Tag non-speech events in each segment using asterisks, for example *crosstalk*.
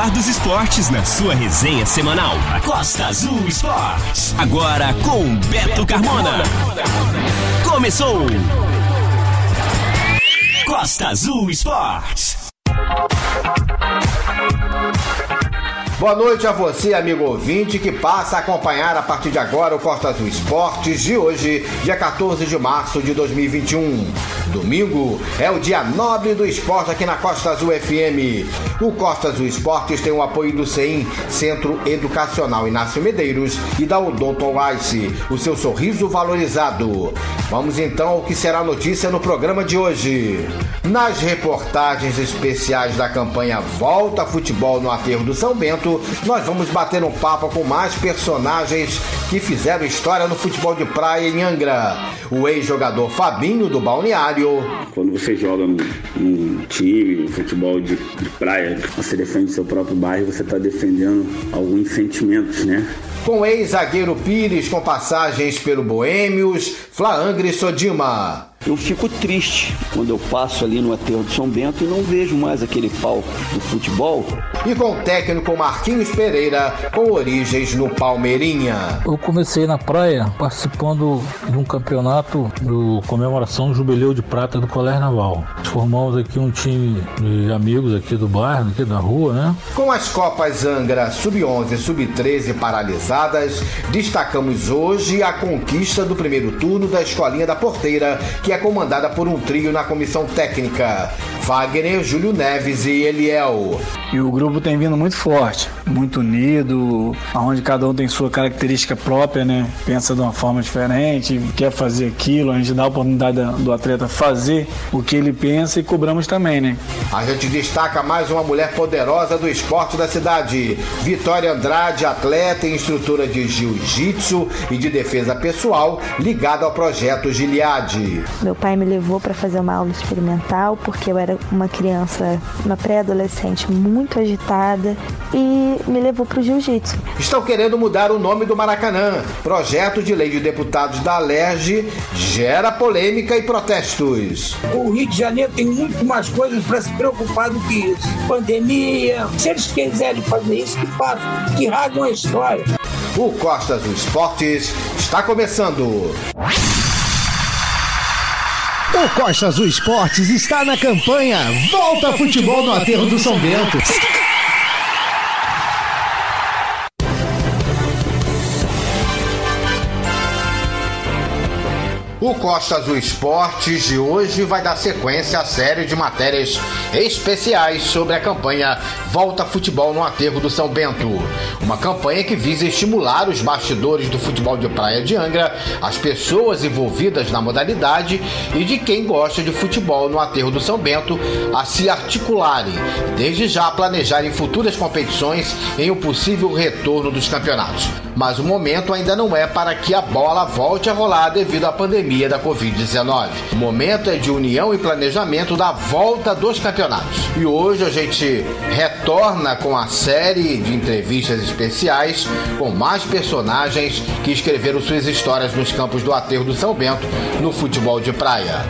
melhor dos esportes na sua resenha semanal. Costa Azul Esportes. Agora com Beto Carmona. Começou! Costa Azul Esportes. Boa noite a você, amigo ouvinte, que passa a acompanhar a partir de agora o Costa Azul Esportes de hoje, dia 14 de março de 2021. Domingo é o dia nobre do esporte aqui na Costa Azul FM. O Costa Azul Esportes tem o apoio do CEIM, Centro Educacional Inácio Medeiros, e da Odonto Ice, o seu sorriso valorizado. Vamos então ao que será notícia no programa de hoje. Nas reportagens especiais da campanha Volta Futebol no Aterro do São Bento, nós vamos bater um papo com mais personagens que fizeram história no futebol de praia em Angra. O ex-jogador Fabinho do Balneário. Quando você joga num, num time, futebol de, de praia, você defende seu próprio bairro, você está defendendo alguns sentimentos, né? Com ex-zagueiro Pires com passagens pelo Boêmios, Flaangre Sodima. Eu fico triste quando eu passo ali no aterro de São Bento e não vejo mais aquele palco do futebol. E com o técnico Marquinhos Pereira, com origens no Palmeirinha. Eu comecei na praia participando de um campeonato do comemoração Jubileu de Prata do Colégio Naval. Formamos aqui um time de amigos aqui do bairro, aqui da rua, né? Com as Copas Angra Sub-11 e Sub-13 paralisadas, destacamos hoje a conquista do primeiro turno da Escolinha da Porteira, que é comandada por um trio na comissão técnica: Wagner, Júlio Neves e Eliel. E o grupo tem vindo muito forte, muito unido, onde cada um tem sua característica própria, né? Pensa de uma forma diferente, quer fazer aquilo, a gente dá a oportunidade do atleta fazer o que ele pensa e cobramos também, né? A gente destaca mais uma mulher poderosa do esporte da cidade, Vitória Andrade, atleta e instrutora de jiu-jitsu e de defesa pessoal, ligada ao projeto Gilead. Meu pai me levou para fazer uma aula experimental porque eu era uma criança, uma pré-adolescente muito agitada e me levou para o jiu-jitsu. Estão querendo mudar o nome do Maracanã. Projeto de lei de deputados da Alerj gera polêmica e protestos. O Rio de Janeiro tem muito mais coisas para se preocupar do que isso. Pandemia. Se eles quiserem fazer isso, que façam, que rasgam a história. O Costa Azul Esportes está começando. O Costa Azul Esportes está na campanha Volta Futebol no Aterro do São Bento. O Costa Azul Esportes de hoje vai dar sequência à série de matérias especiais sobre a campanha Volta Futebol no Aterro do São Bento. Uma campanha que visa estimular os bastidores do futebol de praia de Angra, as pessoas envolvidas na modalidade e de quem gosta de futebol no Aterro do São Bento a se articularem desde já planejarem futuras competições em um possível retorno dos campeonatos. Mas o momento ainda não é para que a bola volte a rolar devido à pandemia da Covid-19. O momento é de união e planejamento da volta dos campeonatos. E hoje a gente retorna com a série de entrevistas especiais com mais personagens que escreveram suas histórias nos campos do Aterro do São Bento no futebol de praia.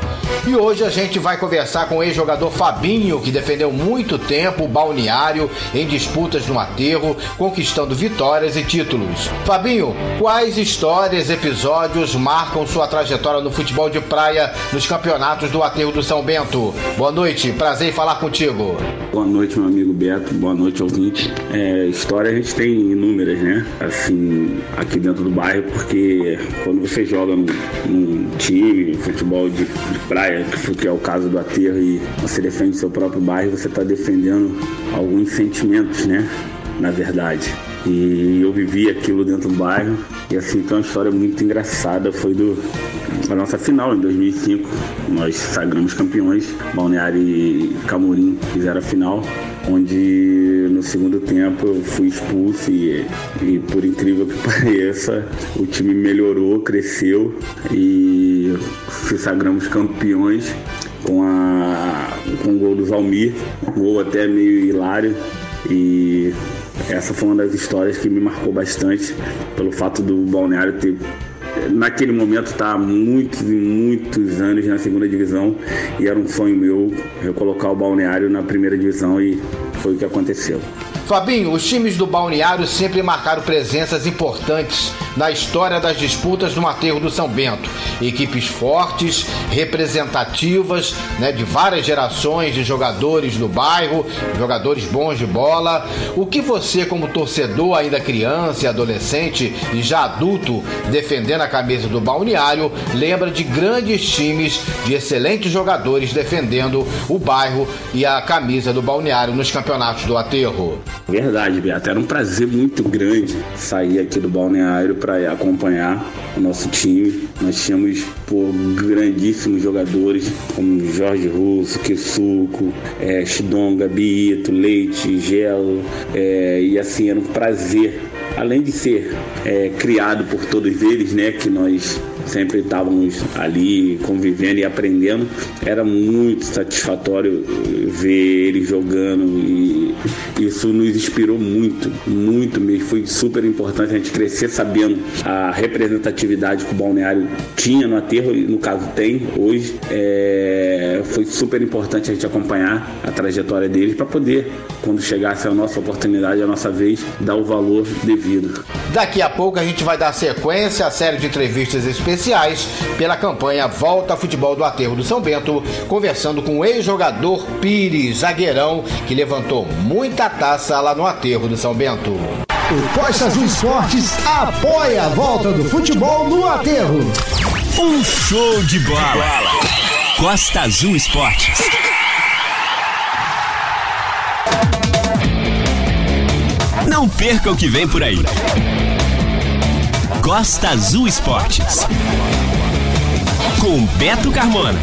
E hoje a gente vai conversar com o ex-jogador Fabinho, que defendeu muito tempo o balneário em disputas no aterro, conquistando vitórias e títulos. Fabinho, quais histórias, episódios marcam sua trajetória no futebol de praia nos campeonatos do aterro do São Bento? Boa noite, prazer em falar contigo. Boa noite, meu amigo Beto, boa noite, ouvinte. É, história a gente tem inúmeras, né? Assim, aqui dentro do bairro, porque quando você joga num, num time, futebol de, de praia, que é o caso do aterro, e você defende seu próprio bairro, você está defendendo alguns sentimentos, né? Na verdade. E eu vivi aquilo dentro do bairro. E assim, tem uma história muito engraçada. Foi do a nossa final em 2005. Nós sagramos campeões. Balneário e Camorim fizeram a final. Onde no segundo tempo eu fui expulso e, e por incrível que *laughs* pareça, o time melhorou, cresceu e se sagramos campeões com, a, com o gol do Valmir, um gol até meio hilário. E essa foi uma das histórias que me marcou bastante pelo fato do Balneário ter naquele momento está há muitos e muitos anos na segunda divisão e era um sonho meu recolocar o balneário na primeira divisão e foi o que aconteceu. Fabinho, os times do Balneário sempre marcaram presenças importantes na história das disputas do Aterro do São Bento. Equipes fortes, representativas, né, de várias gerações de jogadores do bairro, jogadores bons de bola. O que você, como torcedor, ainda criança e adolescente e já adulto, defendendo a camisa do Balneário, lembra de grandes times, de excelentes jogadores defendendo o bairro e a camisa do Balneário nos campeonatos do Aterro? Verdade, Beato. Era um prazer muito grande sair aqui do Balneário para acompanhar o nosso time. Nós tínhamos por grandíssimos jogadores como Jorge Russo, Quessuco, é, Chidonga, Bito, Leite, Gelo. É, e assim, era um prazer além de ser é, criado por todos eles, né, que nós sempre estávamos ali convivendo e aprendendo, era muito satisfatório ver eles jogando e isso nos inspirou muito, muito mesmo. Foi super importante a gente crescer sabendo a representatividade que o balneário tinha no aterro, no caso tem hoje. É, foi super importante a gente acompanhar a trajetória deles para poder, quando chegasse a nossa oportunidade, a nossa vez, dar o valor devido. Daqui a pouco a gente vai dar sequência à série de entrevistas especiais pela campanha Volta Futebol do Aterro do São Bento, conversando com o ex-jogador Pires, zagueirão, que levantou muita taça lá no Aterro do São Bento. O Costa Azul Esportes apoia a volta do futebol no Aterro. Um show de bola. Costa Azul Esportes. Não perca o que vem por aí. Costa Azul Esportes. Com Beto Carmona.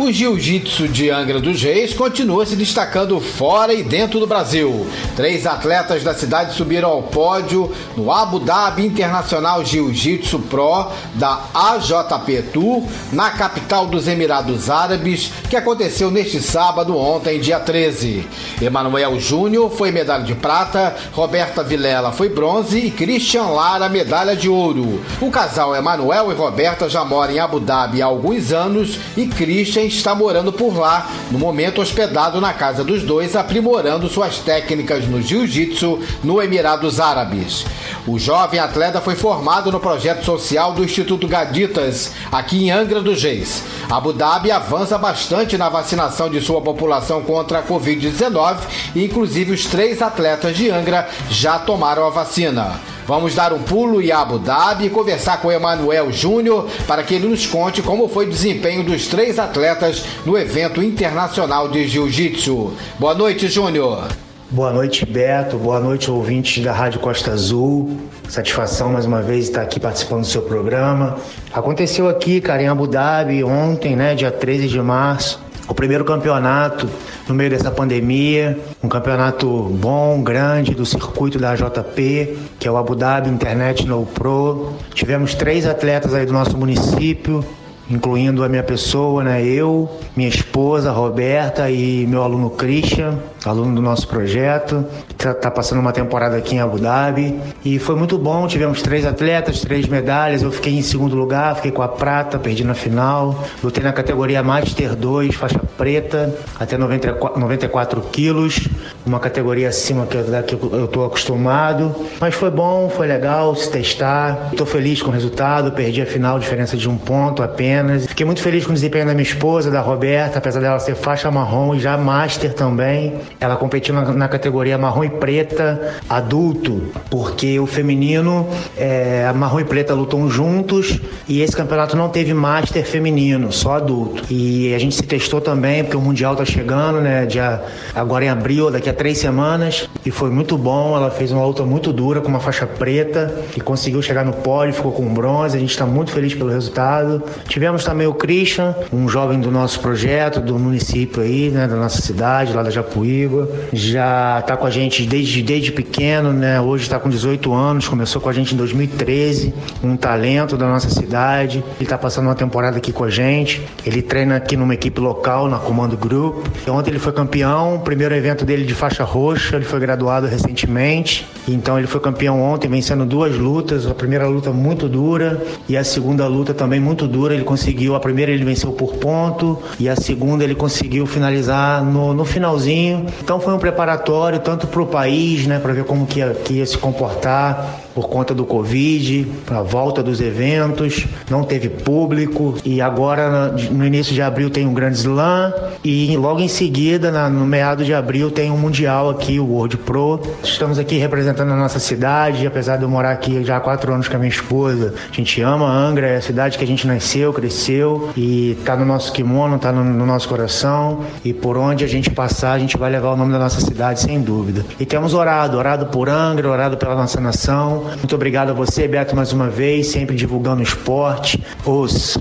O jiu-jitsu de Angra dos Reis continua se destacando fora e dentro do Brasil. Três atletas da cidade subiram ao pódio no Abu Dhabi Internacional Jiu-Jitsu Pro da AJP Tour, na capital dos Emirados Árabes, que aconteceu neste sábado, ontem, dia 13. Emanuel Júnior foi medalha de prata, Roberta Vilela foi bronze e Christian Lara medalha de ouro. O casal Emanuel e Roberta já moram em Abu Dhabi há alguns anos e Christian está morando por lá, no momento hospedado na casa dos dois, aprimorando suas técnicas no jiu-jitsu no Emirados Árabes. O jovem atleta foi formado no projeto social do Instituto Gaditas, aqui em Angra dos Reis. Abu Dhabi avança bastante na vacinação de sua população contra a Covid-19 e, inclusive, os três atletas de Angra já tomaram a vacina. Vamos dar um pulo em Abu Dhabi e conversar com Emanuel Júnior para que ele nos conte como foi o desempenho dos três atletas no evento internacional de Jiu-Jitsu. Boa noite, Júnior. Boa noite, Beto. Boa noite, ouvintes da Rádio Costa Azul. Satisfação mais uma vez estar aqui participando do seu programa. Aconteceu aqui, cara, em Abu Dhabi ontem, né, dia 13 de março o primeiro campeonato no meio dessa pandemia, um campeonato bom, grande do circuito da JP, que é o Abu Dhabi Internet No Pro. Tivemos três atletas aí do nosso município, incluindo a minha pessoa, né? Eu, minha esposa Roberta e meu aluno Christian, aluno do nosso projeto, que está passando uma temporada aqui em Abu Dhabi. E foi muito bom, tivemos três atletas, três medalhas. Eu fiquei em segundo lugar, fiquei com a prata, perdi na final. Lutei na categoria Master 2, faixa preta, até 94, 94 quilos, uma categoria acima que, da que eu estou acostumado. Mas foi bom, foi legal se testar. Estou feliz com o resultado, perdi a final, diferença de um ponto apenas. Fiquei muito feliz com o desempenho da minha esposa, da Roberta, apesar dela ser faixa marrom e já Master também. Ela competiu na, na categoria marrom e preta adulto, porque o feminino, é, marrom e preta lutam juntos e esse campeonato não teve Master feminino, só adulto. E a gente se testou também, porque o Mundial tá chegando, né? Dia, agora em abril, daqui a três semanas. E foi muito bom. Ela fez uma luta muito dura com uma faixa preta e conseguiu chegar no pódio, ficou com bronze. A gente está muito feliz pelo resultado. Tivemos também o Christian, um jovem do nosso projeto, do município aí, né? Da nossa cidade, lá da Japuíba. Já está com a gente desde, desde pequeno, né? Hoje está com 18 anos, começou com a gente em 2013. Um talento da nossa cidade. Ele está passando uma temporada aqui com a gente. Ele treina aqui numa equipe local, na Comando Group. Ontem ele foi campeão, primeiro evento dele de faixa roxa, ele foi graduado recentemente, então ele foi campeão ontem, vencendo duas lutas, a primeira luta muito dura e a segunda luta também muito dura, ele conseguiu, a primeira ele venceu por ponto e a segunda ele conseguiu finalizar no, no finalzinho, então foi um preparatório tanto para o país, né, para ver como que ia, que ia se comportar, por conta do Covid, a volta dos eventos, não teve público e agora no início de abril tem um grande slam e logo em seguida, no meado de abril, tem um mundial aqui, o World Pro. Estamos aqui representando a nossa cidade, apesar de eu morar aqui já há quatro anos com a minha esposa. A gente ama Angra, é a cidade que a gente nasceu, cresceu e tá no nosso kimono, tá no, no nosso coração e por onde a gente passar, a gente vai levar o nome da nossa cidade sem dúvida. E temos orado, orado por Angra, orado pela nossa nação, muito obrigado a você, Beto, mais uma vez, sempre divulgando o esporte. Os.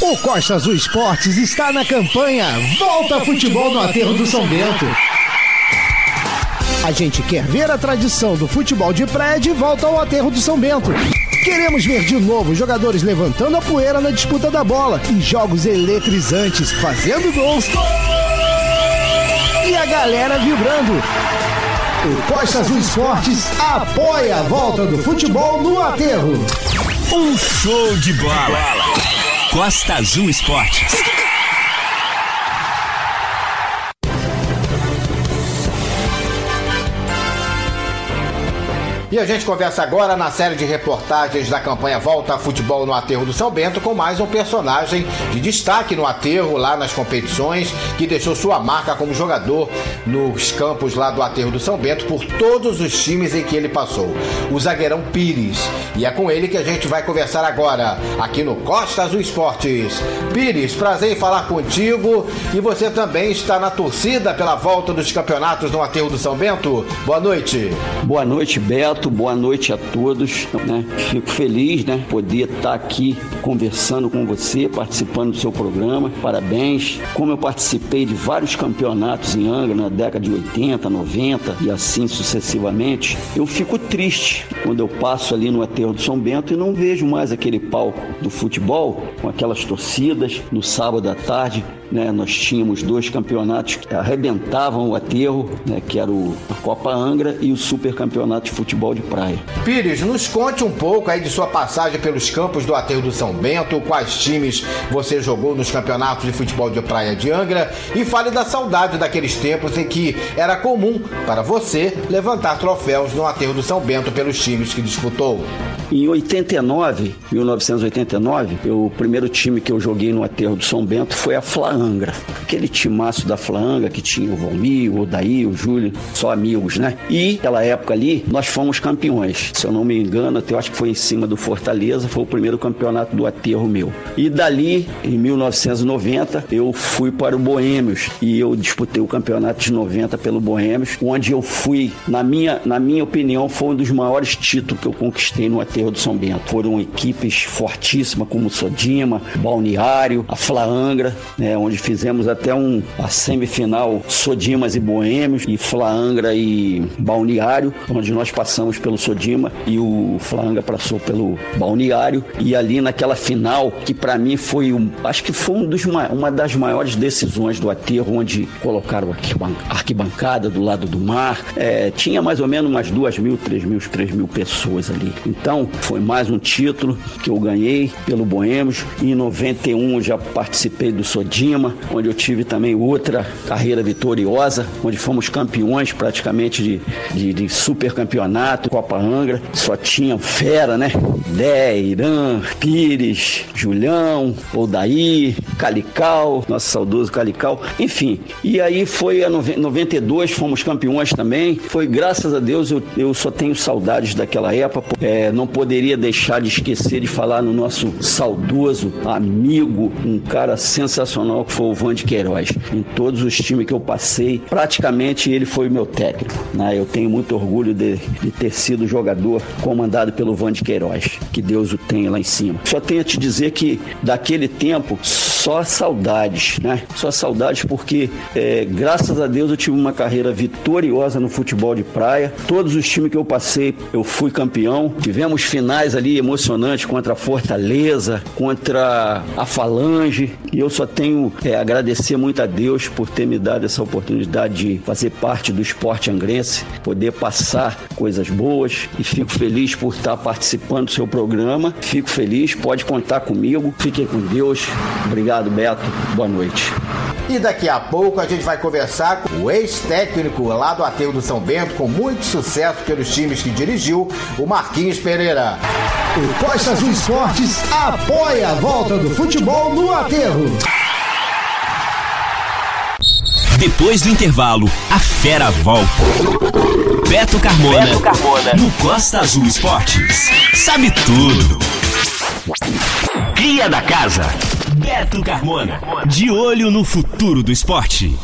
O Costa Azul Esportes está na campanha Volta Futebol no Aterro do São Bento. A gente quer ver a tradição do futebol de praia de volta ao Aterro do São Bento. Queremos ver de novo jogadores levantando a poeira na disputa da bola e jogos eletrizantes, fazendo gols. E a galera vibrando. O Costa Azul Esportes apoia a volta do futebol no aterro. Um show de bola. Costa Azul Esportes. E a gente conversa agora na série de reportagens da campanha Volta a Futebol no Aterro do São Bento com mais um personagem de destaque no aterro, lá nas competições, que deixou sua marca como jogador nos campos lá do Aterro do São Bento por todos os times em que ele passou. O zagueirão Pires. E é com ele que a gente vai conversar agora, aqui no Costa Azul Esportes. Pires, prazer em falar contigo. E você também está na torcida pela volta dos campeonatos no Aterro do São Bento. Boa noite. Boa noite, Beto boa noite a todos. Né? Fico feliz, né, poder estar aqui conversando com você, participando do seu programa. Parabéns. Como eu participei de vários campeonatos em Angra na década de 80, 90 e assim sucessivamente, eu fico triste quando eu passo ali no aterro do São Bento e não vejo mais aquele palco do futebol com aquelas torcidas no sábado à tarde né, nós tínhamos dois campeonatos que arrebentavam o aterro, né, que era o, a Copa Angra e o Super Campeonato de Futebol de Praia. Pires, nos conte um pouco aí de sua passagem pelos campos do aterro do São Bento, quais times você jogou nos campeonatos de futebol de praia de Angra e fale da saudade daqueles tempos em que era comum para você levantar troféus no aterro do São Bento pelos times que disputou. Em 89, 1989, eu, o primeiro time que eu joguei no aterro do São Bento foi a Flaangra. Aquele timaço da Flaangra que tinha o Valmir, o Odaí, o Júlio, só amigos, né? E naquela época ali, nós fomos campeões. Se eu não me engano, até eu acho que foi em cima do Fortaleza, foi o primeiro campeonato do aterro meu. E dali, em 1990, eu fui para o Boêmios e eu disputei o campeonato de 90 pelo Boêmios, onde eu fui, na minha, na minha opinião, foi um dos maiores títulos que eu conquistei no aterro aterro do São Bento. Foram equipes fortíssimas como Sodima, Balneário, a Flaangra, né, onde fizemos até um, a semifinal Sodimas e Boêmios, e Flaangra e Balneário, onde nós passamos pelo Sodima e o Flaangra passou pelo Balneário. E ali naquela final, que para mim foi, um, acho que foi um dos, uma das maiores decisões do aterro, onde colocaram a arquibancada do lado do mar. É, tinha mais ou menos umas duas mil, três mil, três mil pessoas ali. Então, foi mais um título que eu ganhei pelo Boêmios. Em 91 já participei do Sodima, onde eu tive também outra carreira vitoriosa, onde fomos campeões praticamente de, de, de super campeonato, Copa Angra. Só tinha fera, né? Dé, Irã, Pires, Julião, Odaí, Calical, nosso saudoso Calical, enfim. E aí foi a 92, fomos campeões também. Foi graças a Deus, eu, eu só tenho saudades daquela época. É, não poderia deixar de esquecer de falar no nosso saudoso amigo, um cara sensacional que foi o Van de Queiroz. Em todos os times que eu passei, praticamente ele foi o meu técnico. Né? Eu tenho muito orgulho de, de ter sido jogador comandado pelo Van de Queiroz. Que Deus o tenha lá em cima. Só tenho a te dizer que daquele tempo, só saudades, né? Só saudades porque, é, graças a Deus, eu tive uma carreira vitoriosa no futebol de praia. Todos os times que eu passei, eu fui campeão. Tivemos finais ali emocionantes contra a Fortaleza, contra a Falange, e eu só tenho é, agradecer muito a Deus por ter me dado essa oportunidade de fazer parte do esporte angrense, poder passar coisas boas e fico feliz por estar participando do seu programa. Fico feliz, pode contar comigo. Fiquem com Deus. Obrigado, Beto. Boa noite. E daqui a pouco a gente vai conversar com o ex-técnico lá do Aterro do São Bento, com muito sucesso pelos times que dirigiu, o Marquinhos Pereira. O Costa Azul Esportes apoia a volta do futebol no Aterro. Depois do intervalo, a fera volta. Beto Carmona, Beto Carmona. no Costa Azul Esportes. Sabe tudo. Cria da casa. Beto Carmona. De olho no futuro do esporte.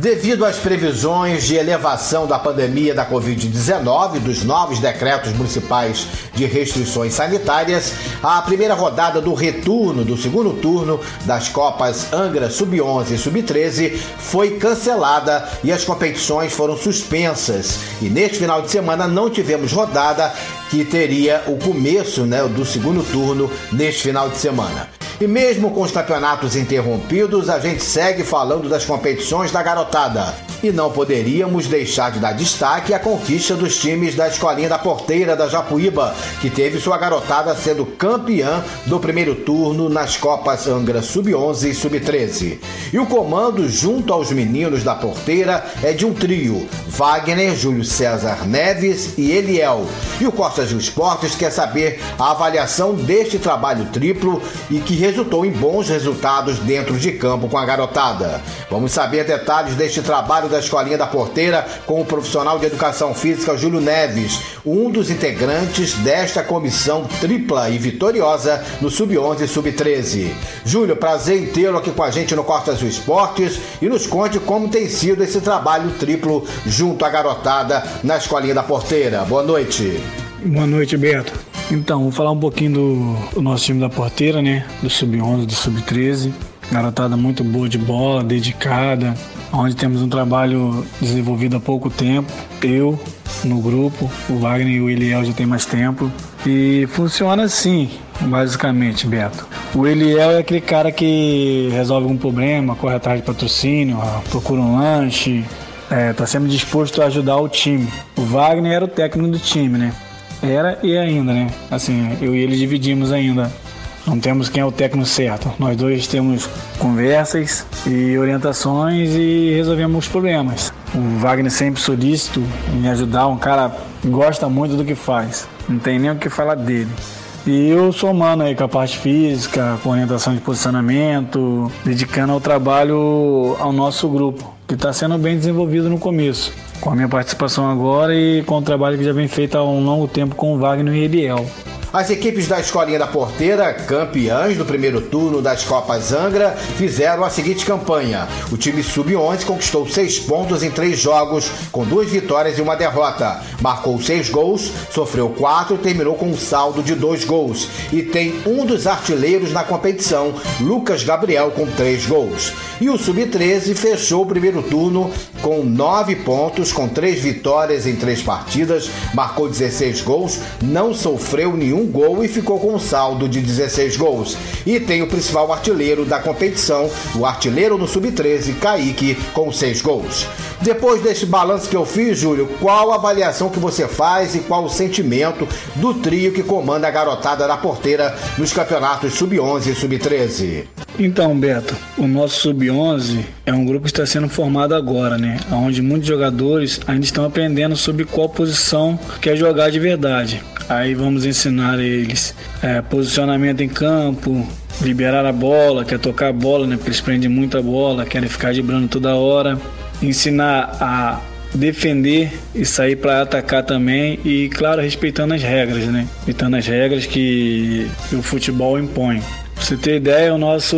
Devido às previsões de elevação da pandemia da Covid-19 dos novos decretos municipais de restrições sanitárias, a primeira rodada do retorno do segundo turno das Copas Angra Sub-11 e Sub-13 foi cancelada e as competições foram suspensas. E neste final de semana não tivemos rodada que teria o começo né, do segundo turno neste final de semana. E mesmo com os campeonatos interrompidos, a gente segue falando das competições da garotada. E não poderíamos deixar de dar destaque à conquista dos times da Escolinha da Porteira da Japuíba, que teve sua garotada sendo campeã do primeiro turno nas Copas Angra Sub-11 e Sub-13. E o comando, junto aos meninos da Porteira, é de um trio: Wagner, Júlio César Neves e Eliel. E o Costa Gil Esportes quer saber a avaliação deste trabalho triplo e que resultou em bons resultados dentro de campo com a garotada. Vamos saber detalhes deste trabalho da Escolinha da Porteira com o profissional de educação física Júlio Neves, um dos integrantes desta comissão tripla e vitoriosa no Sub-11 e Sub-13. Júlio, prazer em tê-lo aqui com a gente no Costa Azul Esportes e nos conte como tem sido esse trabalho triplo junto à garotada na Escolinha da Porteira. Boa noite. Boa noite, Beto. Então, vou falar um pouquinho do, do nosso time da porteira, né? Do Sub-11, do Sub-13. Garotada muito boa de bola, dedicada, onde temos um trabalho desenvolvido há pouco tempo. Eu, no grupo, o Wagner e o Eliel já tem mais tempo. E funciona assim, basicamente, Beto. O Eliel é aquele cara que resolve um problema, corre atrás de patrocínio, procura um lanche, é, tá sempre disposto a ajudar o time. O Wagner era o técnico do time, né? Era e ainda, né? Assim, eu e ele dividimos ainda. Não temos quem é o técnico certo. Nós dois temos conversas e orientações e resolvemos os problemas. O Wagner sempre solícito em ajudar, um cara que gosta muito do que faz. Não tem nem o que falar dele. E eu sou humano aí com a parte física, com orientação de posicionamento, dedicando ao trabalho ao nosso grupo, que está sendo bem desenvolvido no começo. Com a minha participação agora e com o trabalho que já vem feito há um longo tempo com o Wagner e Eliel. As equipes da Escolinha da Porteira, campeãs do primeiro turno das Copas Angra, fizeram a seguinte campanha. O time Sub-11 conquistou seis pontos em três jogos, com duas vitórias e uma derrota. Marcou seis gols, sofreu quatro e terminou com um saldo de dois gols. E tem um dos artilheiros na competição, Lucas Gabriel, com três gols. E o Sub-13 fechou o primeiro turno com nove pontos, com três vitórias em três partidas, marcou 16 gols, não sofreu nenhum gol e ficou com um saldo de 16 gols. E tem o principal artilheiro da competição, o artilheiro no Sub-13, Kaique, com seis gols. Depois desse balanço que eu fiz, Júlio, qual a avaliação que você faz e qual o sentimento do trio que comanda a garotada da porteira nos campeonatos Sub-11 e Sub-13? Então, Beto, o nosso Sub-11 é um grupo que está sendo formado agora, né? Onde muitos jogadores ainda estão aprendendo sobre qual posição quer jogar de verdade. Aí vamos ensinar eles é, posicionamento em campo, liberar a bola, quer tocar a bola, né? Porque eles prendem muita bola, querem ficar driblando toda hora. Ensinar a defender e sair para atacar também e claro respeitando as regras, né? Respeitando as regras que o futebol impõe. Pra você ter ideia, o nosso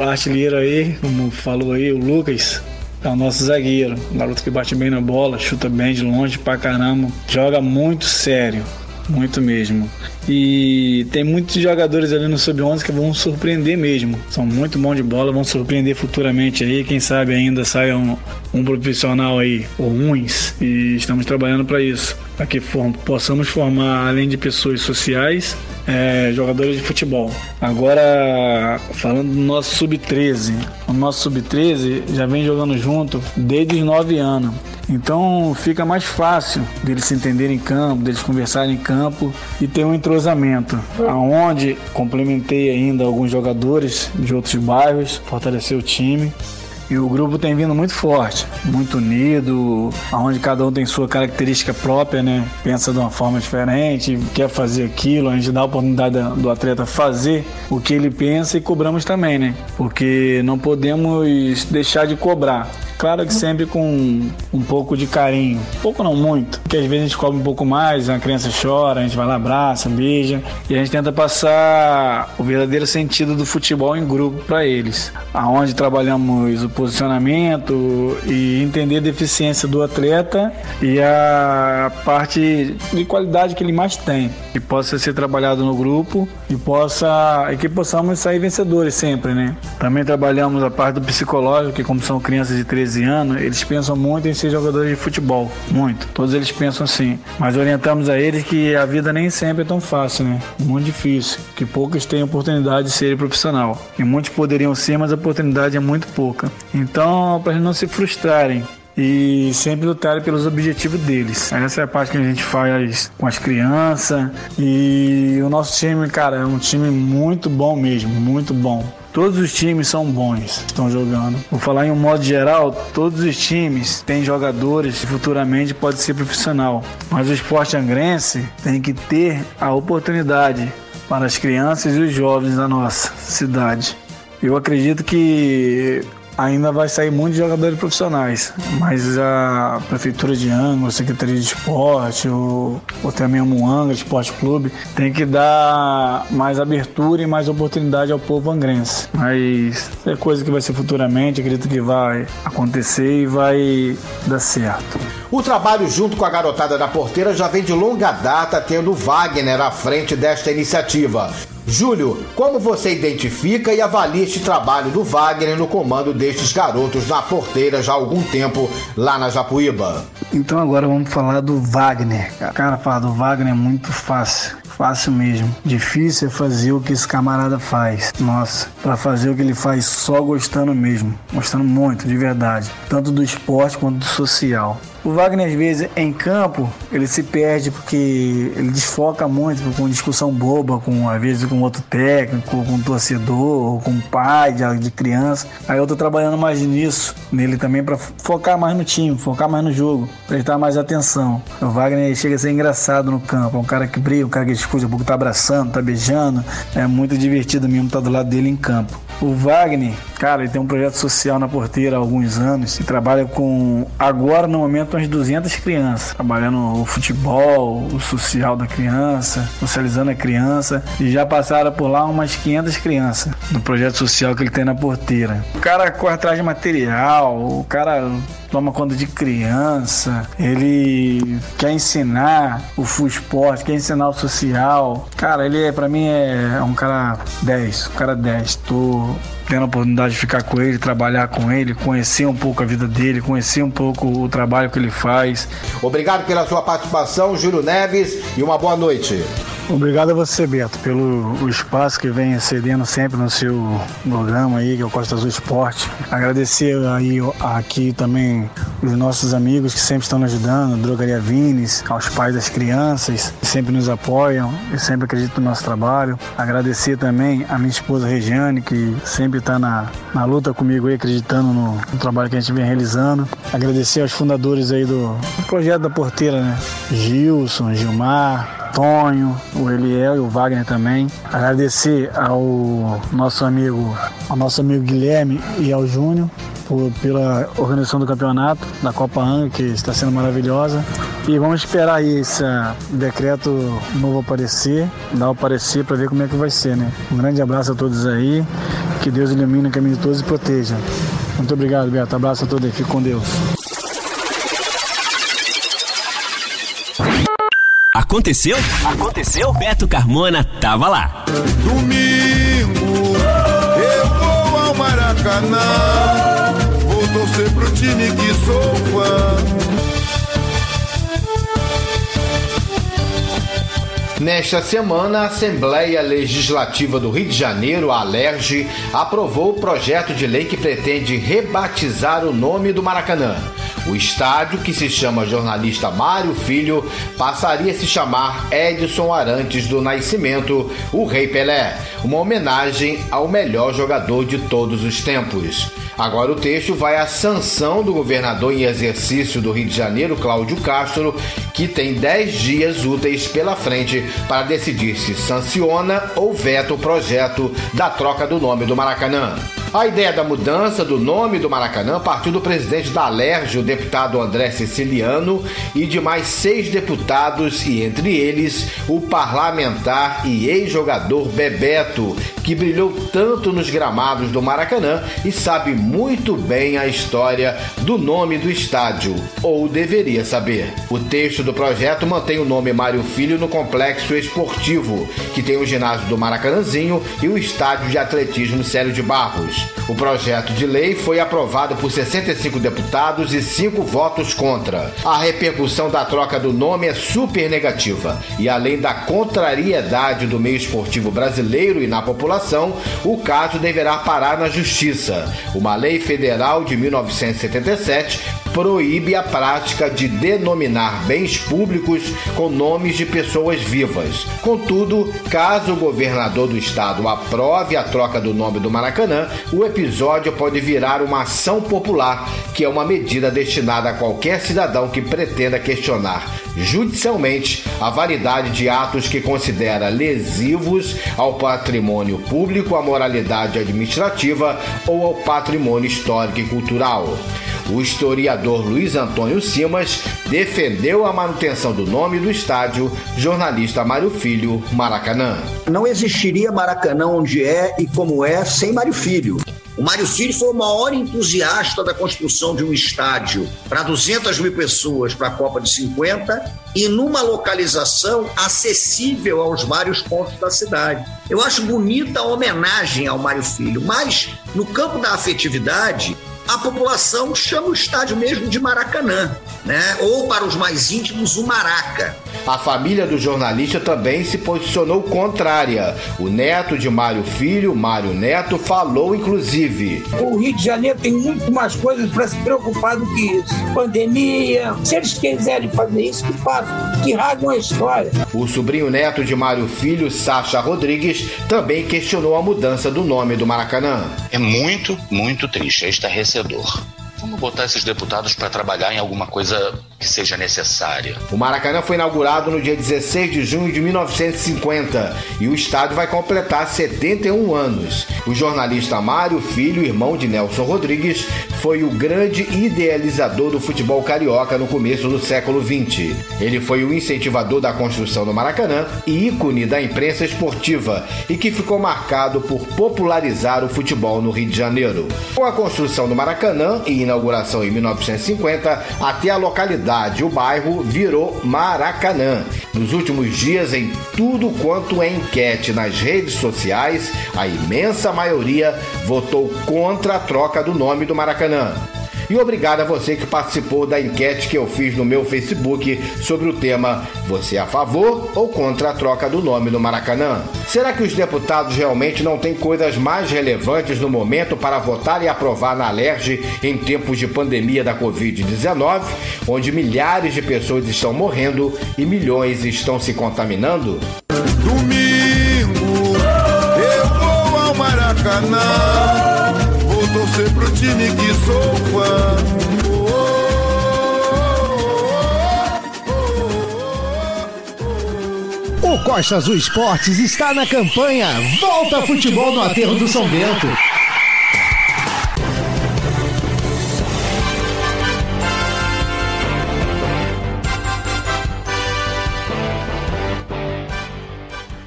artilheiro aí, como falou aí, o Lucas, é o nosso zagueiro. Um garoto que bate bem na bola, chuta bem de longe pra caramba, joga muito sério. muito mesmo. E tem muitos jogadores ali no Sub-11 que vão surpreender mesmo. São muito bons de bola, vão surpreender futuramente aí. Quem sabe ainda saia um, um profissional aí, ou uns, e estamos trabalhando para isso. Para que form possamos formar, além de pessoas sociais, é, jogadores de futebol. Agora, falando do nosso Sub-13. O nosso Sub-13 já vem jogando junto desde os 9 anos. Então fica mais fácil deles se entenderem em campo, deles conversarem em campo e ter um entrosamento. Aonde complementei ainda alguns jogadores de outros bairros, fortalecer o time. E o grupo tem vindo muito forte, muito unido, onde cada um tem sua característica própria, né? Pensa de uma forma diferente, quer fazer aquilo, a gente dá a oportunidade do atleta fazer o que ele pensa e cobramos também, né? Porque não podemos deixar de cobrar. Claro que sempre com um pouco de carinho. Pouco não muito. Porque às vezes a gente cobra um pouco mais, a criança chora, a gente vai lá, abraça, beija. E a gente tenta passar o verdadeiro sentido do futebol em grupo para eles. Aonde trabalhamos o posicionamento e entender a deficiência do atleta e a parte de qualidade que ele mais tem. Que possa ser trabalhado no grupo e, possa, e que possamos sair vencedores sempre, né? Também trabalhamos a parte do psicológico, que como são crianças de 13 anos, eles pensam muito em ser jogadores de futebol. Muito. Todos eles pensam assim. Mas orientamos a eles que a vida nem sempre é tão fácil, né? Muito difícil. Que poucos têm oportunidade de ser profissional. E muitos poderiam ser, mas a oportunidade é muito pouca. Então, para não se frustrarem, e sempre lutarem pelos objetivos deles. Essa é a parte que a gente faz com as crianças e o nosso time, cara, é um time muito bom mesmo, muito bom. Todos os times são bons, estão jogando. Vou falar em um modo geral, todos os times têm jogadores que futuramente pode ser profissional. Mas o esporte angrense tem que ter a oportunidade para as crianças e os jovens da nossa cidade. Eu acredito que ainda vai sair muitos jogadores profissionais, mas a Prefeitura de Angra, a Secretaria de Esporte, ou, ou também o Muanga Esporte Clube, tem que dar mais abertura e mais oportunidade ao povo angrense. Mas é coisa que vai ser futuramente, acredito que vai acontecer e vai dar certo. O trabalho junto com a garotada da porteira já vem de longa data, tendo Wagner à frente desta iniciativa. Júlio, como você identifica e avalia este trabalho do Wagner no comando destes garotos na porteira já há algum tempo lá na Japuíba? Então agora vamos falar do Wagner. Cara, falar do Wagner é muito fácil. Fácil mesmo. Difícil é fazer o que esse camarada faz. Nossa, para fazer o que ele faz só gostando mesmo. Gostando muito, de verdade. Tanto do esporte quanto do social. O Wagner, às vezes, em campo, ele se perde porque ele desfoca muito com discussão boba, com às vezes com outro técnico, com um torcedor, com um pai de, de criança. Aí eu tô trabalhando mais nisso, nele também, para focar mais no time, focar mais no jogo, prestar mais atenção. O Wagner chega a ser engraçado no campo, é um cara que briga, um cara que discute, um pouco tá abraçando, tá beijando. É muito divertido mesmo estar tá do lado dele em campo. O Wagner, cara, ele tem um projeto social na porteira há alguns anos e trabalha com, agora no momento, umas 200 crianças, trabalhando o futebol, o social da criança, socializando a criança e já passaram por lá umas 500 crianças no projeto social que ele tem na porteira. O cara corre atrás de material, o cara toma conta de criança, ele quer ensinar o full esporte, quer ensinar o social. Cara, ele é, para mim é um cara 10, um cara 10. Tô tendo a oportunidade de ficar com ele, trabalhar com ele, conhecer um pouco a vida dele, conhecer um pouco o trabalho que ele faz. Obrigado pela sua participação, Júlio Neves, e uma boa noite. Obrigado a você, Beto, pelo espaço que vem cedendo sempre no seu programa aí, que é o Costa Azul Esporte. Agradecer aí aqui também os nossos amigos que sempre estão nos ajudando, Drogaria Vines, aos pais das crianças, que sempre nos apoiam e sempre acreditam no nosso trabalho. Agradecer também a minha esposa Regiane, que sempre está na, na luta comigo aí, acreditando no, no, trabalho que a gente vem realizando. Agradecer aos fundadores aí do, do projeto da Porteira, né? Gilson, Gilmar, Tonho, o Eliel e o Wagner também. Agradecer ao nosso amigo, ao nosso amigo Guilherme e ao Júnior por, pela organização do campeonato da Copa Anga, que está sendo maravilhosa. E vamos esperar aí esse decreto novo aparecer, dar o parecer para ver como é que vai ser, né? Um grande abraço a todos aí, que Deus ilumine o caminho de todos e proteja. Muito obrigado, Beto. Abraço a todos aí, fique com Deus. Aconteceu? Aconteceu? Beto Carmona tava lá. Domingo eu vou ao Maracanã. Vou torcer pro time que sou fã. Nesta semana, a Assembleia Legislativa do Rio de Janeiro, a ALERJ, aprovou o projeto de lei que pretende rebatizar o nome do Maracanã. O estádio, que se chama Jornalista Mário Filho, passaria a se chamar Edson Arantes do Nascimento, o Rei Pelé, uma homenagem ao melhor jogador de todos os tempos. Agora o texto vai à sanção do governador em exercício do Rio de Janeiro, Cláudio Castro, que tem 10 dias úteis pela frente para decidir se sanciona ou veta o projeto da troca do nome do Maracanã. A ideia da mudança do nome do Maracanã partiu do presidente da Alerj, o deputado André Siciliano, e de mais seis deputados, e entre eles o parlamentar e ex-jogador Bebeto, que brilhou tanto nos gramados do Maracanã e sabe muito bem a história do nome do estádio, ou deveria saber. O texto do projeto mantém o nome Mário Filho no complexo esportivo, que tem o ginásio do Maracanãzinho e o estádio de atletismo Célio de Barros. O projeto de lei foi aprovado por 65 deputados e 5 votos contra. A repercussão da troca do nome é super negativa e, além da contrariedade do meio esportivo brasileiro e na população, o caso deverá parar na justiça. Uma lei federal de 1977 proíbe a prática de denominar bens públicos com nomes de pessoas vivas. Contudo, caso o governador do estado aprove a troca do nome do Maracanã, o episódio pode virar uma ação popular, que é uma medida destinada a qualquer cidadão que pretenda questionar judicialmente a validade de atos que considera lesivos ao patrimônio público, à moralidade administrativa ou ao patrimônio histórico e cultural. O historiador Luiz Antônio Simas defendeu a manutenção do nome do estádio jornalista Mário Filho Maracanã. Não existiria Maracanã onde é e como é sem Mário Filho. O Mário Filho foi o maior entusiasta da construção de um estádio para 200 mil pessoas para a Copa de 50 e numa localização acessível aos vários pontos da cidade. Eu acho bonita a homenagem ao Mário Filho, mas no campo da afetividade, a população chama o estádio mesmo de Maracanã, né? Ou para os mais íntimos, o Maraca. A família do jornalista também se posicionou contrária. O neto de Mário Filho, Mário Neto, falou inclusive: O Rio de Janeiro tem muito mais coisas para se preocupar do que isso. Pandemia. Se eles quiserem fazer isso, que façam, que rasgam a história. O sobrinho neto de Mário Filho, Sacha Rodrigues, também questionou a mudança do nome do Maracanã. É muito, muito triste. É estarrecedor. Vamos botar esses deputados para trabalhar em alguma coisa que seja necessária. O Maracanã foi inaugurado no dia 16 de junho de 1950 e o estádio vai completar 71 anos. O jornalista Mário Filho, irmão de Nelson Rodrigues, foi o grande idealizador do futebol carioca no começo do século XX. Ele foi o incentivador da construção do Maracanã e ícone da imprensa esportiva e que ficou marcado por popularizar o futebol no Rio de Janeiro. Com a construção do Maracanã e inauguração em 1950, até a localidade, o bairro, virou Maracanã. Nos últimos dias, em tudo quanto é enquete nas redes sociais, a imensa maioria votou contra a troca do nome do Maracanã. E obrigado a você que participou da enquete que eu fiz no meu Facebook sobre o tema Você é a favor ou contra a troca do nome do Maracanã? Será que os deputados realmente não têm coisas mais relevantes no momento para votar e aprovar na Alerj em tempos de pandemia da Covid-19, onde milhares de pessoas estão morrendo e milhões estão se contaminando? Domingo eu vou ao Maracanã. Vou torcer time que sou fã. O Costa Azul Esportes está na campanha Volta Futebol no Aterro do São Bento.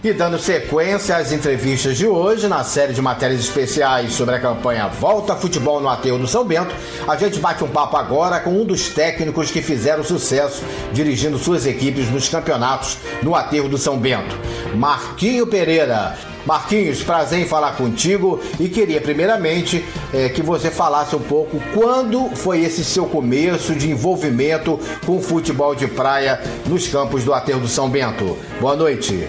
E dando sequência às entrevistas de hoje, na série de matérias especiais sobre a campanha Volta Futebol no Aterro do São Bento, a gente bate um papo agora com um dos técnicos que fizeram sucesso dirigindo suas equipes nos campeonatos no Aterro do São Bento, Marquinho Pereira. Marquinhos, prazer em falar contigo e queria primeiramente é, que você falasse um pouco quando foi esse seu começo de envolvimento com o futebol de praia nos campos do Aterro do São Bento. Boa noite.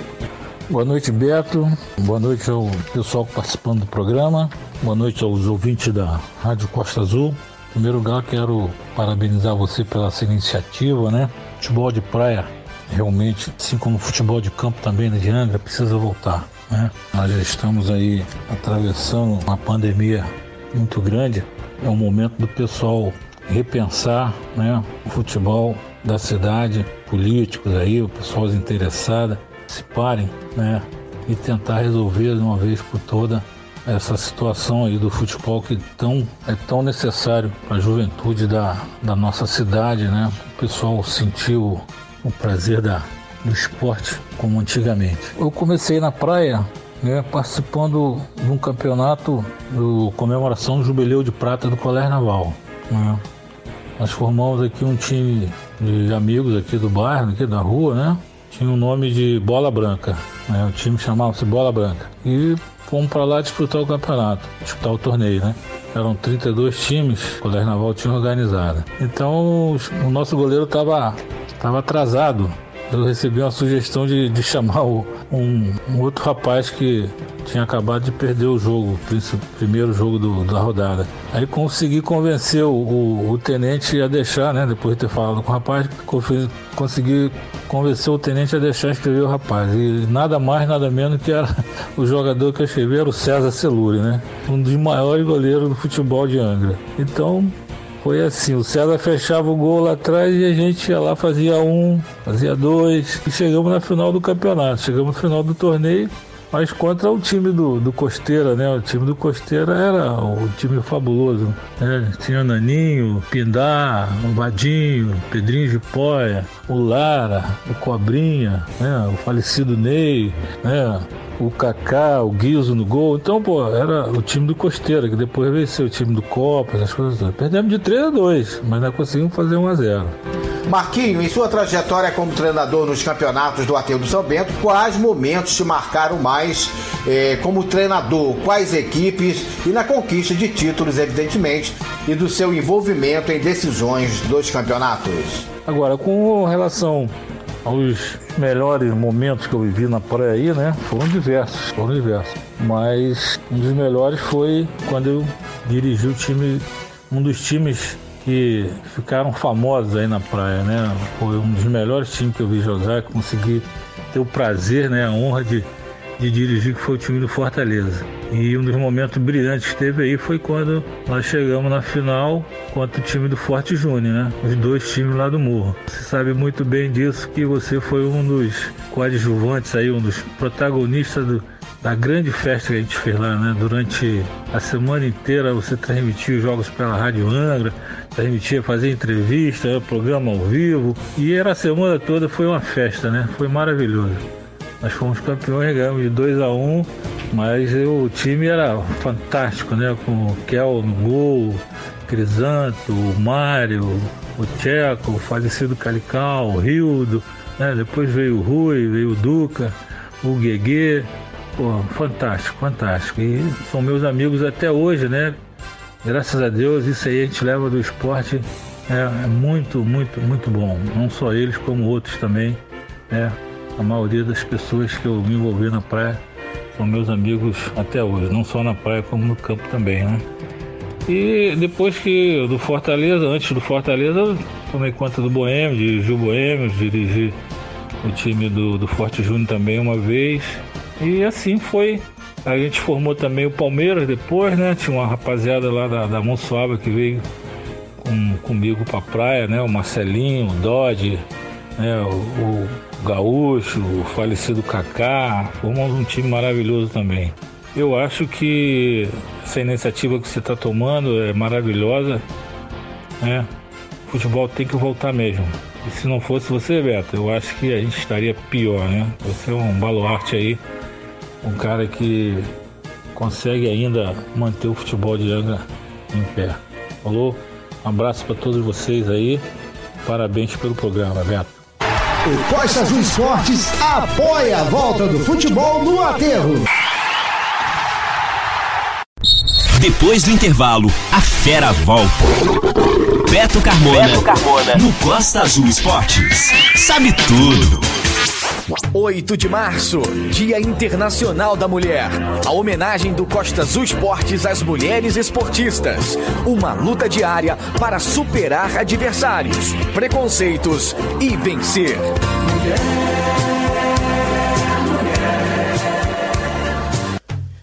Boa noite, Beto. Boa noite ao pessoal participando do programa. Boa noite aos ouvintes da Rádio Costa Azul. Em primeiro lugar, quero parabenizar você pela essa iniciativa, né? Futebol de praia, realmente, assim como futebol de campo também né, de Angra, precisa voltar. Né? Nós já estamos aí atravessando uma pandemia muito grande. É o momento do pessoal repensar né, o futebol da cidade, políticos aí, o pessoal interessado, se parem né, e tentar resolver de uma vez por toda essa situação aí do futebol que tão, é tão necessário para a juventude da, da nossa cidade, né? O pessoal sentiu o prazer da, do esporte como antigamente. Eu comecei na praia né, participando de um campeonato do comemoração do Jubileu de Prata do Colégio Naval. Né. Nós formamos aqui um time de amigos aqui do bairro, aqui da rua, né? Tinha o um nome de Bola Branca. Né? O time chamava-se Bola Branca. E fomos para lá disputar o campeonato, disputar o torneio, né? Eram 32 times, o Colégio Naval tinha organizado. Então o nosso goleiro estava tava atrasado eu recebi uma sugestão de, de chamar o, um, um, outro rapaz que tinha acabado de perder o jogo, o primeiro jogo do, da rodada. Aí consegui convencer o, o, o, tenente a deixar, né? Depois de ter falado com o rapaz, consegui convencer o tenente a deixar escrever o rapaz. E nada mais, nada menos que era *laughs* o jogador que eu escrevi era o César Celuri, né? Um dos maiores goleiros do futebol de Angra. Então foi assim, o César fechava o gol lá atrás e a gente ia lá, fazia um, fazia dois, e chegamos na final do campeonato, chegamos no final do torneio, mas contra o time do, do Costeira, né? O time do Costeira era o time fabuloso. Né? Tinha Naninho, Pindar, o Vadinho, Pedrinho de Poia, o Lara, o Cobrinha, né? o falecido Ney, né? O Kaká, o Guizo no gol. Então, pô, era o time do Costeira, que depois venceu o time do Copa, essas coisas. Perdemos de 3 a 2, mas nós conseguimos fazer 1 a 0. Marquinho, em sua trajetória como treinador nos campeonatos do Aterro do São Bento, quais momentos te marcaram mais eh, como treinador? Quais equipes e na conquista de títulos, evidentemente, e do seu envolvimento em decisões dos campeonatos? Agora, com relação aos melhores momentos que eu vivi na praia aí, né? Foram diversos, foram diversos. Mas um dos melhores foi quando eu dirigi o time, um dos times que ficaram famosos aí na praia, né? Foi um dos melhores times que eu vi jogar, consegui ter o prazer, né? A honra de, de dirigir, que foi o time do Fortaleza. E um dos momentos brilhantes que teve aí foi quando nós chegamos na final contra o time do Forte Júnior, né? Os dois times lá do Morro. Você sabe muito bem disso que você foi um dos coadjuvantes aí, um dos protagonistas do, da grande festa que a gente fez lá, né? Durante a semana inteira você transmitia os jogos pela Rádio Angra, transmitia, fazia entrevista, programa ao vivo. E era a semana toda, foi uma festa, né? Foi maravilhoso. Nós fomos campeões, ganhamos de 2 a 1 um, mas eu, o time era fantástico, né? Com o Kel no gol, Crisanto, o Mário, o Tcheco, o falecido Calical, o Rildo, né? Depois veio o Rui, veio o Duca, o Guegue. Pô, fantástico, fantástico. E são meus amigos até hoje, né? Graças a Deus, isso aí a gente leva do esporte. É, é muito, muito, muito bom. Não só eles, como outros também. Né? A maioria das pessoas que eu me envolvi na praia são meus amigos até hoje, não só na praia como no campo também, né? E depois que do Fortaleza, antes do Fortaleza, tomei conta do Boêmio, dirigi o Boêmio, dirigi o time do, do Forte Júnior também uma vez. E assim foi. A gente formou também o Palmeiras depois, né? Tinha uma rapaziada lá da, da Monsuaba que veio com, comigo pra praia, né? O Marcelinho, o Dodge, né? o, o Gaúcho, o falecido Kaká, formamos um time maravilhoso também. Eu acho que essa iniciativa que você está tomando é maravilhosa, né? o futebol tem que voltar mesmo. E se não fosse você, Beto, eu acho que a gente estaria pior, né? Você é um baluarte aí, um cara que consegue ainda manter o futebol de Angra em pé. Falou? Um abraço para todos vocês aí. Parabéns pelo programa, Beto. O Costa Azul Esportes apoia a volta do futebol no aterro. Depois do intervalo, a fera volta. Beto Carmona, Beto Carmona. no Costa Azul Esportes. Sabe tudo. 8 de março, Dia Internacional da Mulher. A homenagem do Costa Azul Esportes às mulheres esportistas. Uma luta diária para superar adversários, preconceitos e vencer.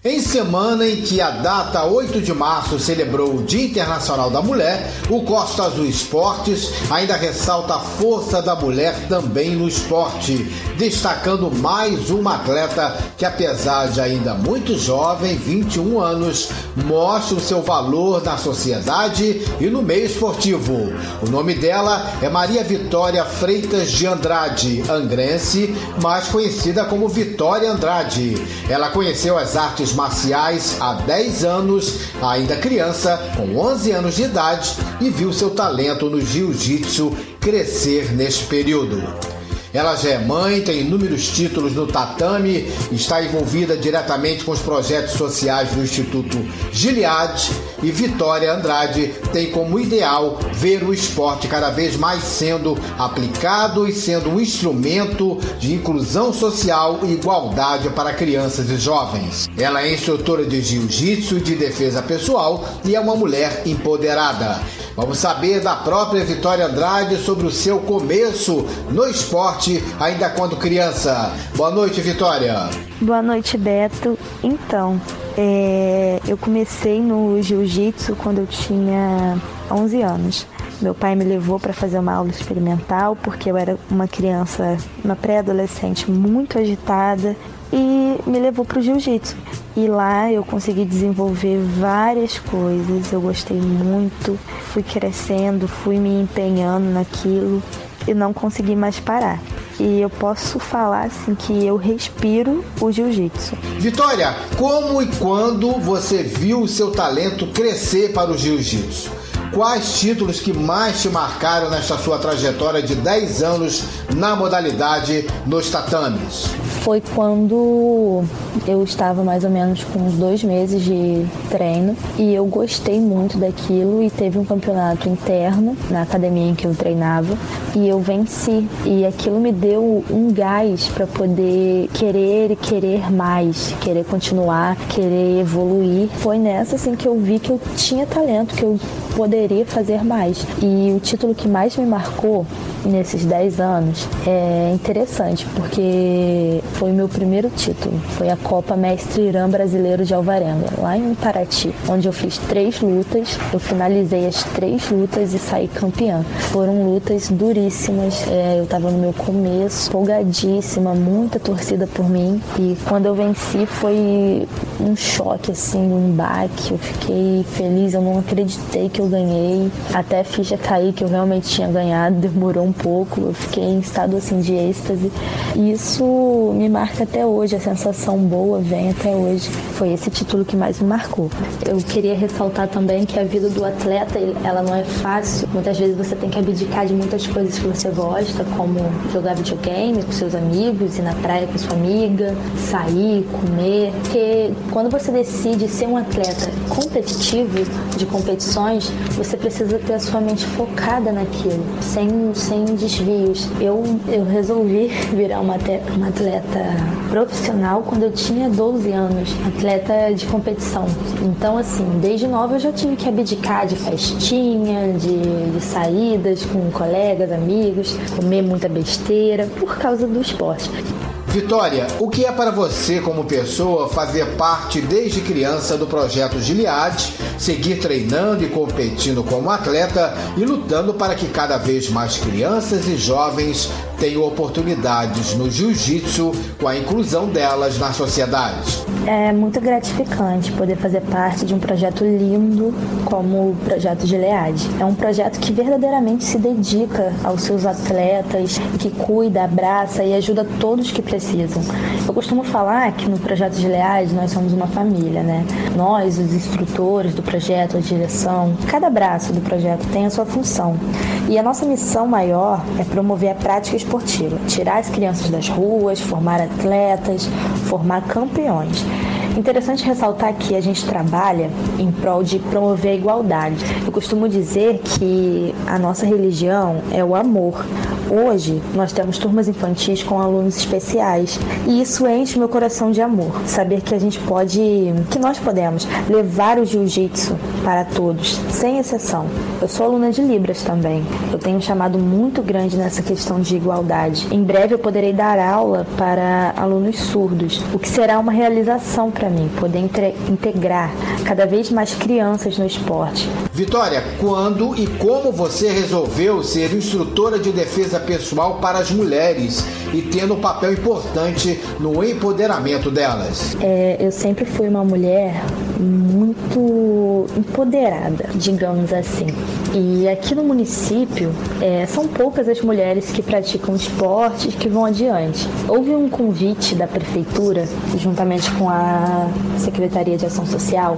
Em semana em que a data 8 de março celebrou o Dia Internacional da Mulher, o Costa Azul Esportes ainda ressalta a força da mulher também no esporte, destacando mais uma atleta que, apesar de ainda muito jovem, 21 anos, mostra o seu valor na sociedade e no meio esportivo. O nome dela é Maria Vitória Freitas de Andrade, angrense, mais conhecida como Vitória Andrade. Ela conheceu as artes marciais há 10 anos, ainda criança, com 11 anos de idade, e viu seu talento no jiu-jitsu crescer neste período. Ela já é mãe, tem inúmeros títulos no tatame, está envolvida diretamente com os projetos sociais do Instituto Gilead e Vitória Andrade tem como ideal ver o esporte cada vez mais sendo aplicado e sendo um instrumento de inclusão social e igualdade para crianças e jovens. Ela é instrutora de jiu-jitsu e de defesa pessoal e é uma mulher empoderada. Vamos saber da própria Vitória Andrade sobre o seu começo no esporte, ainda quando criança. Boa noite, Vitória. Boa noite, Beto. Então, é, eu comecei no jiu-jitsu quando eu tinha 11 anos. Meu pai me levou para fazer uma aula experimental porque eu era uma criança, uma pré-adolescente muito agitada e me levou para o jiu-jitsu. E lá eu consegui desenvolver várias coisas, eu gostei muito, fui crescendo, fui me empenhando naquilo e não consegui mais parar. E eu posso falar assim que eu respiro o jiu-jitsu. Vitória, como e quando você viu o seu talento crescer para o jiu-jitsu? Quais títulos que mais te marcaram nesta sua trajetória de 10 anos na modalidade nos tatames? Foi quando eu estava mais ou menos com uns dois meses de treino e eu gostei muito daquilo e teve um campeonato interno na academia em que eu treinava e eu venci e aquilo me deu um gás para poder querer e querer mais, querer continuar, querer evoluir. Foi nessa assim que eu vi que eu tinha talento, que eu poderia fazer mais. E o título que mais me marcou nesses 10 anos é interessante, porque foi meu primeiro título. Foi a Copa Mestre Irã Brasileiro de Alvarenga, lá em Paraty, onde eu fiz três lutas. Eu finalizei as três lutas e saí campeã. Foram lutas duríssimas. É, eu estava no meu começo, empolgadíssima, muita torcida por mim. E quando eu venci foi um choque, assim, um baque. Eu fiquei feliz, eu não acreditei que eu ganhei. Até a ficha cair que eu realmente tinha ganhado, *laughs* demorou um pouco. Eu fiquei em estado assim de êxtase. E isso me marca até hoje, a sensação boa vem até hoje. Foi esse título que mais me marcou. Eu queria ressaltar também que a vida do atleta, ela não é fácil. Muitas vezes você tem que abdicar de muitas coisas que você gosta, como jogar videogame com seus amigos, ir na praia com sua amiga, sair, comer. Porque quando você decide ser um atleta competitivo de competições, você precisa ter a sua mente focada naquilo, sem, sem desvios. Eu, eu resolvi *laughs* virar uma, uma atleta profissional quando eu tinha 12 anos, atleta de competição. Então, assim, desde nova eu já tive que abdicar de festinha, de, de saídas com colegas, amigos, comer muita besteira por causa do esporte. Vitória, o que é para você como pessoa fazer parte desde criança do projeto Gilead, seguir treinando e competindo como atleta e lutando para que cada vez mais crianças e jovens tenham oportunidades no jiu-jitsu com a inclusão delas na sociedade. É muito gratificante poder fazer parte de um projeto lindo como o projeto de Leade. É um projeto que verdadeiramente se dedica aos seus atletas, que cuida, abraça e ajuda todos que precisam. Eu costumo falar que no projeto de Leade nós somos uma família, né? Nós, os instrutores do projeto, a direção, cada braço do projeto tem a sua função. E a nossa missão maior é promover a prática esportiva, tirar as crianças das ruas, formar atletas, formar campeões. Interessante ressaltar que a gente trabalha em prol de promover a igualdade. Eu costumo dizer que a nossa religião é o amor. Hoje nós temos turmas infantis com alunos especiais e isso enche meu coração de amor. Saber que a gente pode, que nós podemos levar o jiu-jitsu para todos, sem exceção. Eu sou aluna de Libras também. Eu tenho um chamado muito grande nessa questão de igualdade. Em breve eu poderei dar aula para alunos surdos, o que será uma realização para mim, poder integrar cada vez mais crianças no esporte. Vitória, quando e como você resolveu ser instrutora de defesa pessoal para as mulheres e tendo um papel importante no empoderamento delas? É, eu sempre fui uma mulher muito empoderada, digamos assim. E aqui no município é, são poucas as mulheres que praticam esporte e que vão adiante. Houve um convite da prefeitura, juntamente com a Secretaria de Ação Social,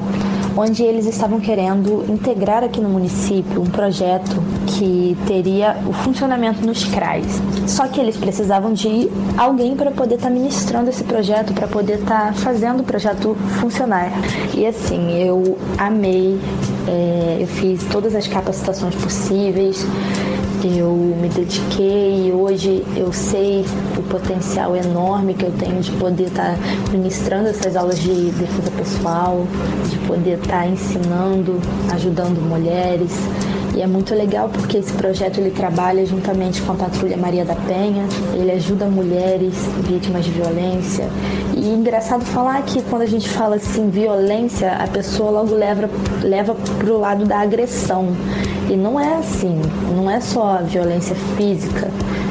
onde eles estavam querendo integrar aqui no município um projeto que teria o funcionamento nos CRAs. Só que eles precisavam de alguém para poder estar tá ministrando esse projeto, para poder estar tá fazendo o projeto funcionar. E assim, eu amei, é, eu fiz todas as capacitações possíveis, eu me dediquei e hoje eu sei o potencial enorme que eu tenho de poder estar tá ministrando essas aulas de defesa pessoal, de poder estar tá ensinando, ajudando mulheres. E é muito legal porque esse projeto ele trabalha juntamente com a Patrulha Maria da Penha, ele ajuda mulheres vítimas de violência. E engraçado falar que quando a gente fala assim violência, a pessoa logo leva leva para o lado da agressão. E não é assim, não é só a violência física.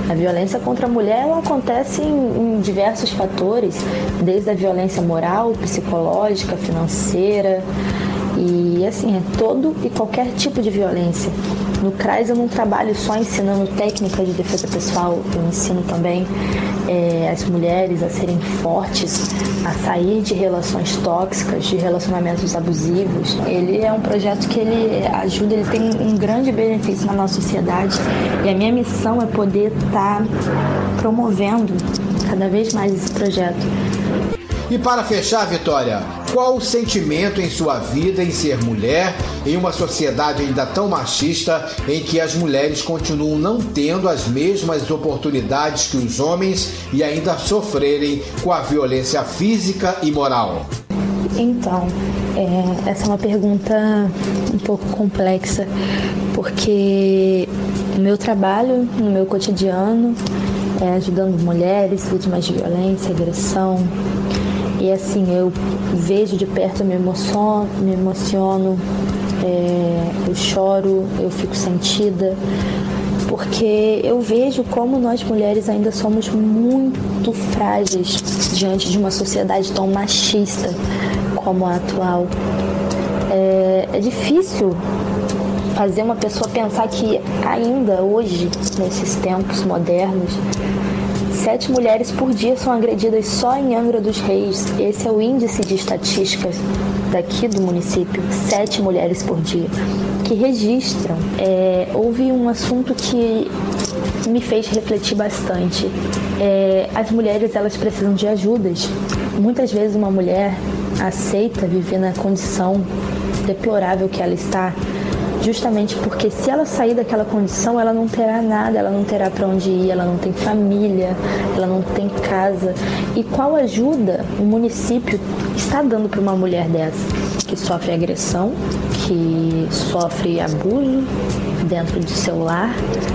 A violência contra a mulher ela acontece em, em diversos fatores, desde a violência moral, psicológica, financeira. E assim, é todo e qualquer tipo de violência. No CRAS eu não trabalho só ensinando técnicas de defesa pessoal, eu ensino também é, as mulheres a serem fortes, a sair de relações tóxicas, de relacionamentos abusivos. Ele é um projeto que ele ajuda, ele tem um grande benefício na nossa sociedade e a minha missão é poder estar tá promovendo cada vez mais esse projeto. E para fechar, Vitória, qual o sentimento em sua vida em ser mulher em uma sociedade ainda tão machista em que as mulheres continuam não tendo as mesmas oportunidades que os homens e ainda sofrerem com a violência física e moral? Então, é, essa é uma pergunta um pouco complexa, porque o meu trabalho, no meu cotidiano, é ajudando mulheres vítimas de violência, agressão, e assim, eu vejo de perto, me emociono, me emociono é, eu choro, eu fico sentida, porque eu vejo como nós mulheres ainda somos muito frágeis diante de uma sociedade tão machista como a atual. É, é difícil fazer uma pessoa pensar que ainda hoje, nesses tempos modernos, Sete mulheres por dia são agredidas só em Angra dos Reis. Esse é o índice de estatísticas daqui do município. Sete mulheres por dia que registram. É, houve um assunto que me fez refletir bastante. É, as mulheres elas precisam de ajudas. Muitas vezes uma mulher aceita viver na condição deplorável que ela está justamente porque se ela sair daquela condição, ela não terá nada, ela não terá para onde ir, ela não tem família, ela não tem casa. E qual ajuda o município está dando para uma mulher dessa que sofre agressão, que sofre abuso dentro do seu lar,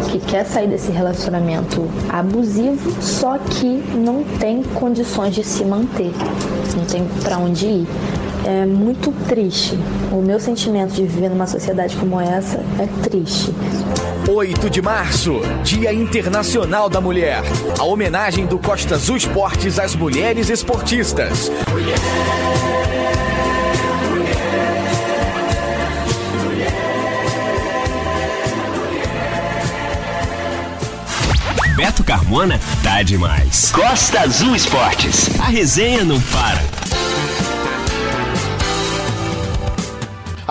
que quer sair desse relacionamento abusivo, só que não tem condições de se manter, não tem para onde ir é muito triste. O meu sentimento de viver numa sociedade como essa é triste. 8 de março, Dia Internacional da Mulher. A homenagem do Costa Azul Esportes às mulheres esportistas. Beto Carmona tá demais. Costa Azul Esportes. A resenha não para.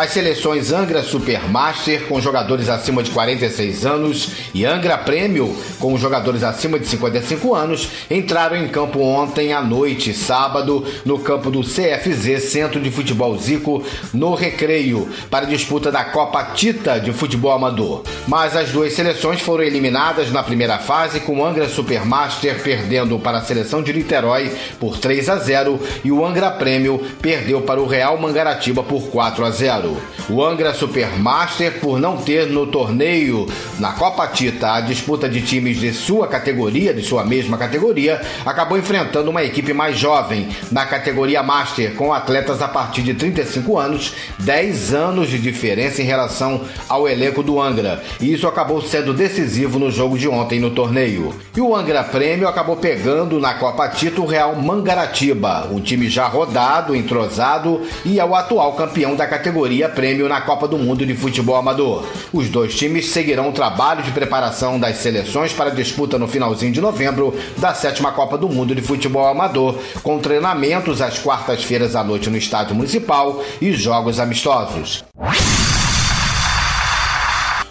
As seleções Angra Supermaster com jogadores acima de 46 anos e Angra Prêmio com jogadores acima de 55 anos entraram em campo ontem à noite, sábado, no campo do CFZ Centro de Futebol Zico, no Recreio, para a disputa da Copa Tita de Futebol Amador. Mas as duas seleções foram eliminadas na primeira fase, com o Angra Supermaster perdendo para a seleção de Niterói por 3 a 0 e o Angra Prêmio perdeu para o Real Mangaratiba por 4 a 0. O Angra Supermaster, por não ter no torneio, na Copa Tita, a disputa de times de sua categoria, de sua mesma categoria, acabou enfrentando uma equipe mais jovem, na categoria Master, com atletas a partir de 35 anos, 10 anos de diferença em relação ao elenco do Angra. E isso acabou sendo decisivo no jogo de ontem no torneio. E o Angra Prêmio acabou pegando na Copa Tita o Real Mangaratiba, um time já rodado, entrosado e é o atual campeão da categoria prêmio na Copa do Mundo de Futebol Amador. Os dois times seguirão o trabalho de preparação das seleções para a disputa no finalzinho de novembro da sétima Copa do Mundo de Futebol Amador, com treinamentos às quartas-feiras à noite no Estádio Municipal e jogos amistosos.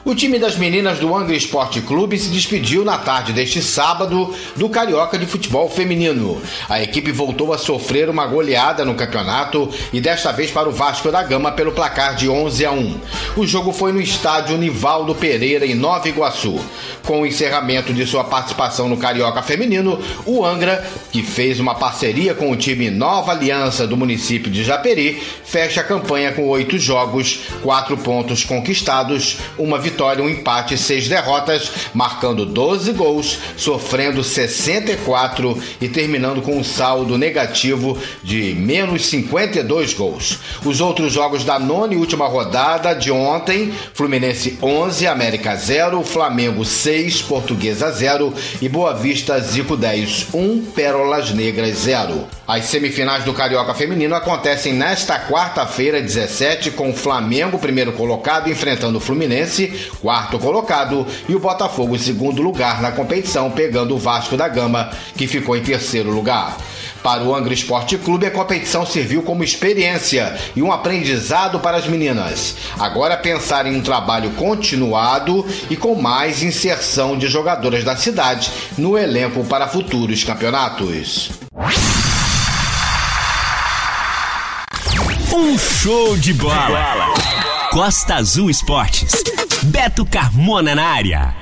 O time das meninas do Angra Esporte Clube se despediu na tarde deste sábado do Carioca de Futebol Feminino. A equipe voltou a sofrer uma goleada no campeonato e desta vez para o Vasco da Gama pelo placar de 11 a 1. O jogo foi no estádio Nivaldo Pereira em Nova Iguaçu. Com o encerramento de sua participação no Carioca Feminino, o Angra, que fez uma parceria com o time Nova Aliança do município de Japeri, fecha a campanha com oito jogos, quatro pontos conquistados, uma vitória vitória, um empate e seis derrotas, marcando 12 gols, sofrendo 64 e terminando com um saldo negativo de menos 52 gols. Os outros jogos da nona e última rodada de ontem, Fluminense 11, América 0, Flamengo 6, Portuguesa 0 e Boa Vista Zico 10, 1, Pérolas Negras 0. As semifinais do Carioca Feminino acontecem nesta quarta-feira, 17, com o Flamengo, primeiro colocado, enfrentando o Fluminense, quarto colocado, e o Botafogo, segundo lugar na competição, pegando o Vasco da Gama, que ficou em terceiro lugar. Para o Angra Esporte Clube, a competição serviu como experiência e um aprendizado para as meninas. Agora pensar em um trabalho continuado e com mais inserção de jogadoras da cidade no elenco para futuros campeonatos. Um show de bola. Costa Azul Esportes. Beto Carmona na área.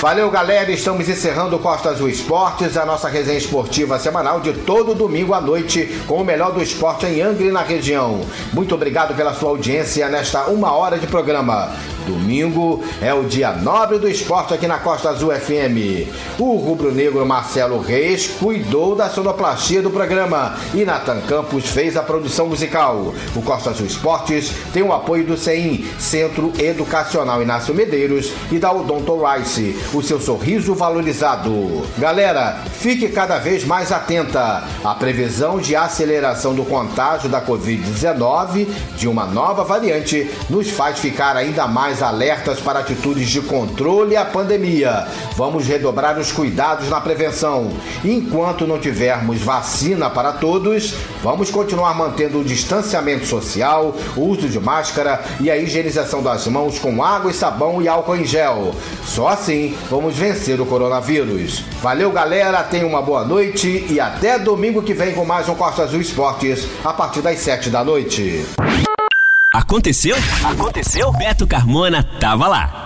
Valeu, galera. Estamos encerrando o Costa Azul Esportes, a nossa resenha esportiva semanal de todo domingo à noite, com o melhor do esporte em Angra e na região. Muito obrigado pela sua audiência nesta uma hora de programa. Domingo é o dia nobre do esporte aqui na Costa Azul FM. O rubro-negro Marcelo Reis cuidou da sonoplastia do programa e Nathan Campos fez a produção musical. O Costa Azul Esportes tem o apoio do CEIM, Centro Educacional Inácio Medeiros, e da Odonto Rice, o seu sorriso valorizado. Galera, fique cada vez mais atenta. A previsão de aceleração do contágio da Covid-19 de uma nova variante nos faz ficar ainda mais mais alertas para atitudes de controle à pandemia. Vamos redobrar os cuidados na prevenção. Enquanto não tivermos vacina para todos, vamos continuar mantendo o distanciamento social, o uso de máscara e a higienização das mãos com água e sabão e álcool em gel. Só assim vamos vencer o coronavírus. Valeu, galera, tenha uma boa noite e até domingo que vem com mais um Costa Azul Esportes a partir das sete da noite. Aconteceu? Aconteceu? Beto Carmona tava lá.